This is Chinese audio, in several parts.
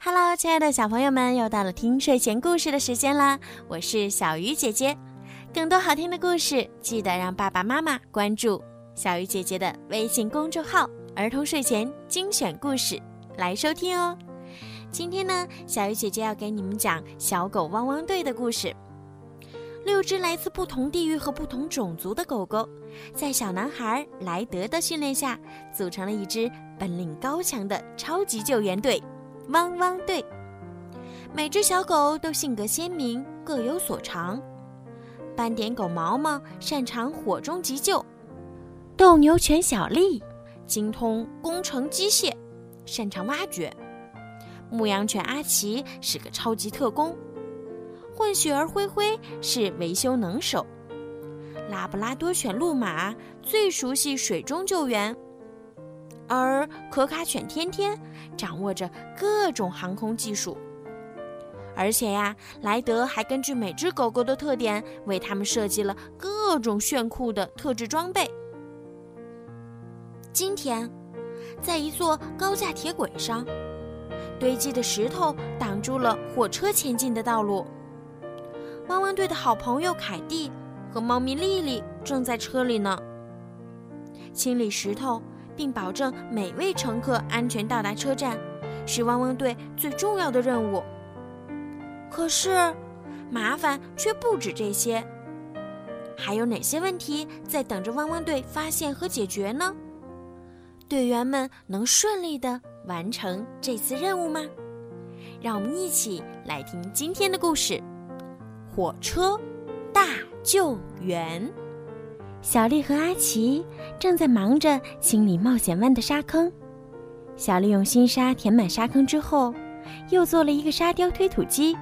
Hello，亲爱的小朋友们，又到了听睡前故事的时间啦！我是小鱼姐姐。更多好听的故事，记得让爸爸妈妈关注小鱼姐姐的微信公众号“儿童睡前精选故事”来收听哦。今天呢，小鱼姐姐要给你们讲小狗汪汪队的故事。六只来自不同地域和不同种族的狗狗，在小男孩莱德的训练下，组成了一支本领高强的超级救援队。汪汪队，每只小狗都性格鲜明，各有所长。斑点狗毛毛擅长火中急救，斗牛犬小丽精通工程机械，擅长挖掘。牧羊犬阿奇是个超级特工，混血儿灰灰是维修能手。拉布拉多犬路马最熟悉水中救援。而可卡犬天天掌握着各种航空技术，而且呀，莱德还根据每只狗狗的特点，为它们设计了各种炫酷的特制装备。今天，在一座高架铁轨上，堆积的石头挡住了火车前进的道路。汪汪队的好朋友凯蒂和猫咪丽丽正在车里呢，清理石头。并保证每位乘客安全到达车站，是汪汪队最重要的任务。可是，麻烦却不止这些。还有哪些问题在等着汪汪队发现和解决呢？队员们能顺利的完成这次任务吗？让我们一起来听今天的故事：火车大救援。小丽和阿奇正在忙着清理冒险湾的沙坑。小丽用新沙填满沙坑之后，又做了一个沙雕推土机。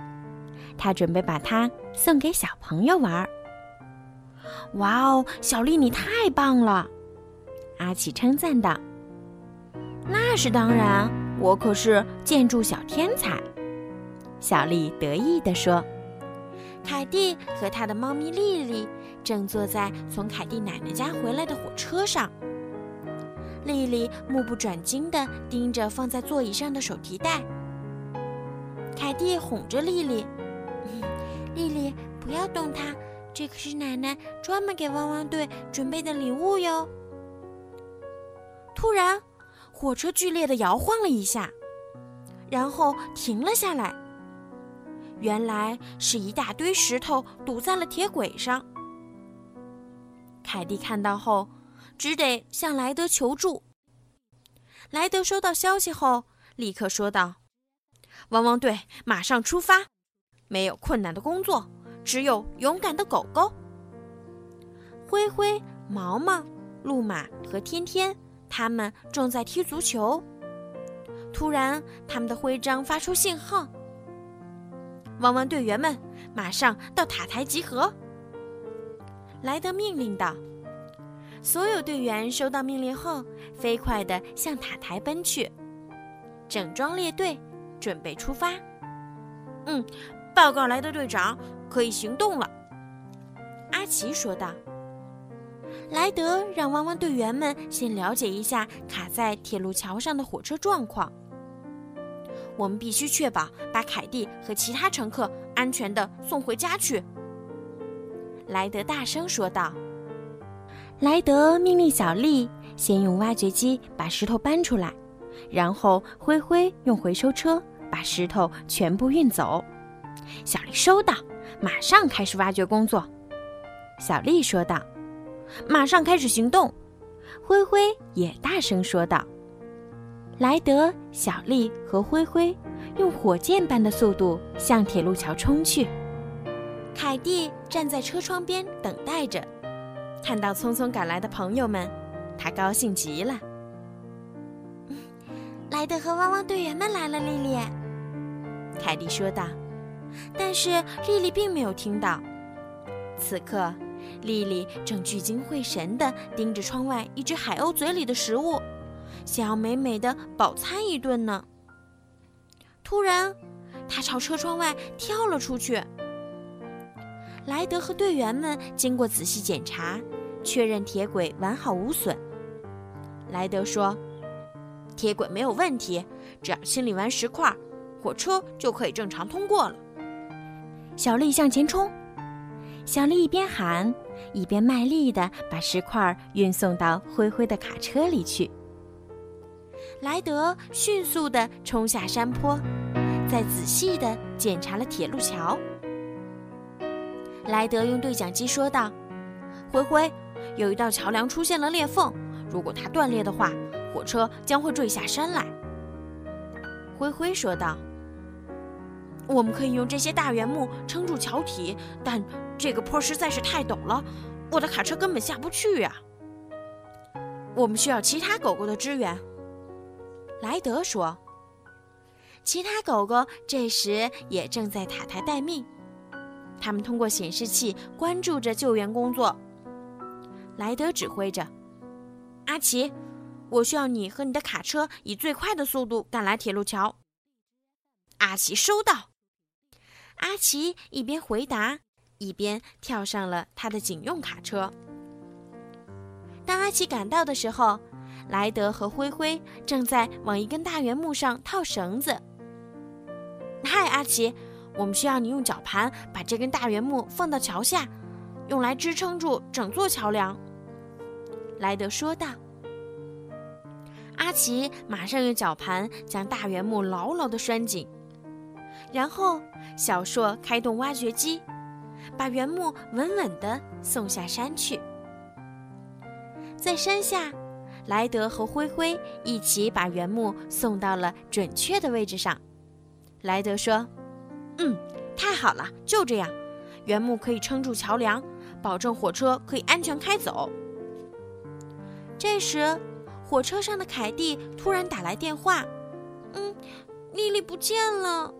她准备把它送给小朋友玩。哇哦，小丽你太棒了！阿奇称赞道。那是当然，我可是建筑小天才。小丽得意地说。凯蒂和他的猫咪丽丽正坐在从凯蒂奶奶家回来的火车上。丽丽目不转睛地盯着放在座椅上的手提袋。凯蒂哄着丽丽：“丽丽，不要动它，这可是奶奶专门给汪汪队准备的礼物哟。”突然，火车剧烈地摇晃了一下，然后停了下来。原来是一大堆石头堵在了铁轨上。凯蒂看到后，只得向莱德求助。莱德收到消息后，立刻说道：“汪汪队马上出发！没有困难的工作，只有勇敢的狗狗。”灰灰、毛毛、路马和天天，他们正在踢足球。突然，他们的徽章发出信号。汪汪队员们，马上到塔台集合！莱德命令道。所有队员收到命令后，飞快地向塔台奔去，整装列队，准备出发。嗯，报告莱德队长，可以行动了。阿奇说道。莱德让汪汪队员们先了解一下卡在铁路桥上的火车状况。我们必须确保把凯蒂和其他乘客安全地送回家去。”莱德大声说道。莱德命令小丽先用挖掘机把石头搬出来，然后灰灰用回收车把石头全部运走。小丽收到，马上开始挖掘工作。小丽说道：“马上开始行动。”灰灰也大声说道。莱德、小丽和灰灰用火箭般的速度向铁路桥冲去。凯蒂站在车窗边等待着，看到匆匆赶来的朋友们，他高兴极了。莱德和汪汪队员们来了，丽丽。凯蒂说道。但是丽丽并没有听到。此刻，丽丽正聚精会神地盯着窗外一只海鸥嘴里的食物。想要美美的饱餐一顿呢。突然，他朝车窗外跳了出去。莱德和队员们经过仔细检查，确认铁轨完好无损。莱德说：“铁轨没有问题，只要清理完石块，火车就可以正常通过了。小丽向前冲，小丽一边喊，一边卖力地把石块运送到灰灰的卡车里去。莱德迅速地冲下山坡，再仔细地检查了铁路桥。莱德用对讲机说道：“灰灰，有一道桥梁出现了裂缝，如果它断裂的话，火车将会坠下山来。”灰灰说道：“我们可以用这些大圆木撑住桥体，但这个坡实在是太陡了，我的卡车根本下不去呀。我们需要其他狗狗的支援。”莱德说：“其他狗狗这时也正在塔台待命，他们通过显示器关注着救援工作。”莱德指挥着：“阿奇。”我需要你和你的卡车以最快的速度赶来铁路桥。阿奇收到。阿奇一边回答，一边跳上了他的警用卡车。当阿奇赶到的时候，莱德和灰灰正在往一根大圆木上套绳子。嗨，阿奇，我们需要你用绞盘把这根大圆木放到桥下，用来支撑住整座桥梁。莱德说道。阿奇马上用绞盘将大圆木牢牢地拴紧，然后小硕开动挖掘机，把原木稳稳地送下山去。在山下，莱德和灰灰一起把原木送到了准确的位置上。莱德说：“嗯，太好了，就这样，原木可以撑住桥梁，保证火车可以安全开走。”这时。火车上的凯蒂突然打来电话，“嗯，丽丽不见了。”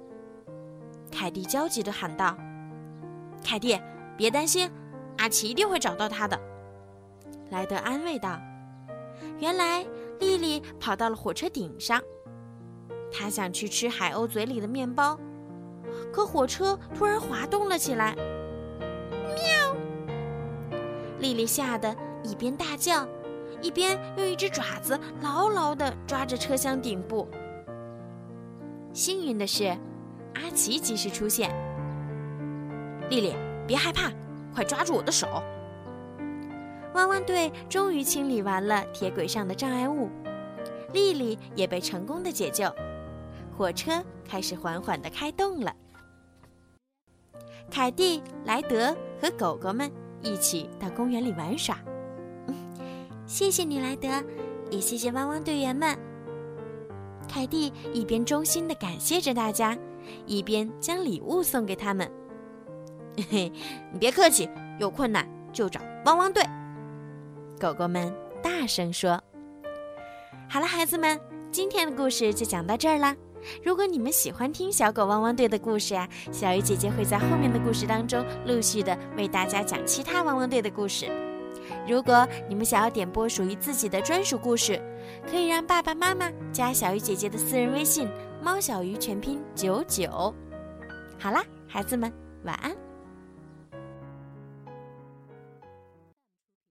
凯蒂焦急地喊道。“凯蒂，别担心，阿奇一定会找到她的。”莱德安慰道。原来丽丽跑到了火车顶上，她想去吃海鸥嘴里的面包，可火车突然滑动了起来，“喵！”丽丽吓得一边大叫。一边用一只爪子牢牢地抓着车厢顶部。幸运的是，阿奇及时出现。丽丽，别害怕，快抓住我的手！汪汪队终于清理完了铁轨上的障碍物，丽丽也被成功的解救。火车开始缓缓地开动了。凯蒂、莱德和狗狗们一起到公园里玩耍。谢谢你，莱德，也谢谢汪汪队员们。凯蒂一边衷心的感谢着大家，一边将礼物送给他们。嘿嘿，你别客气，有困难就找汪汪队。狗狗们大声说：“好了，孩子们，今天的故事就讲到这儿啦。如果你们喜欢听小狗汪汪队的故事呀，小鱼姐姐会在后面的故事当中陆续的为大家讲其他汪汪队的故事。”如果你们想要点播属于自己的专属故事，可以让爸爸妈妈加小鱼姐姐的私人微信“猫小鱼”全拼九九。好啦，孩子们，晚安。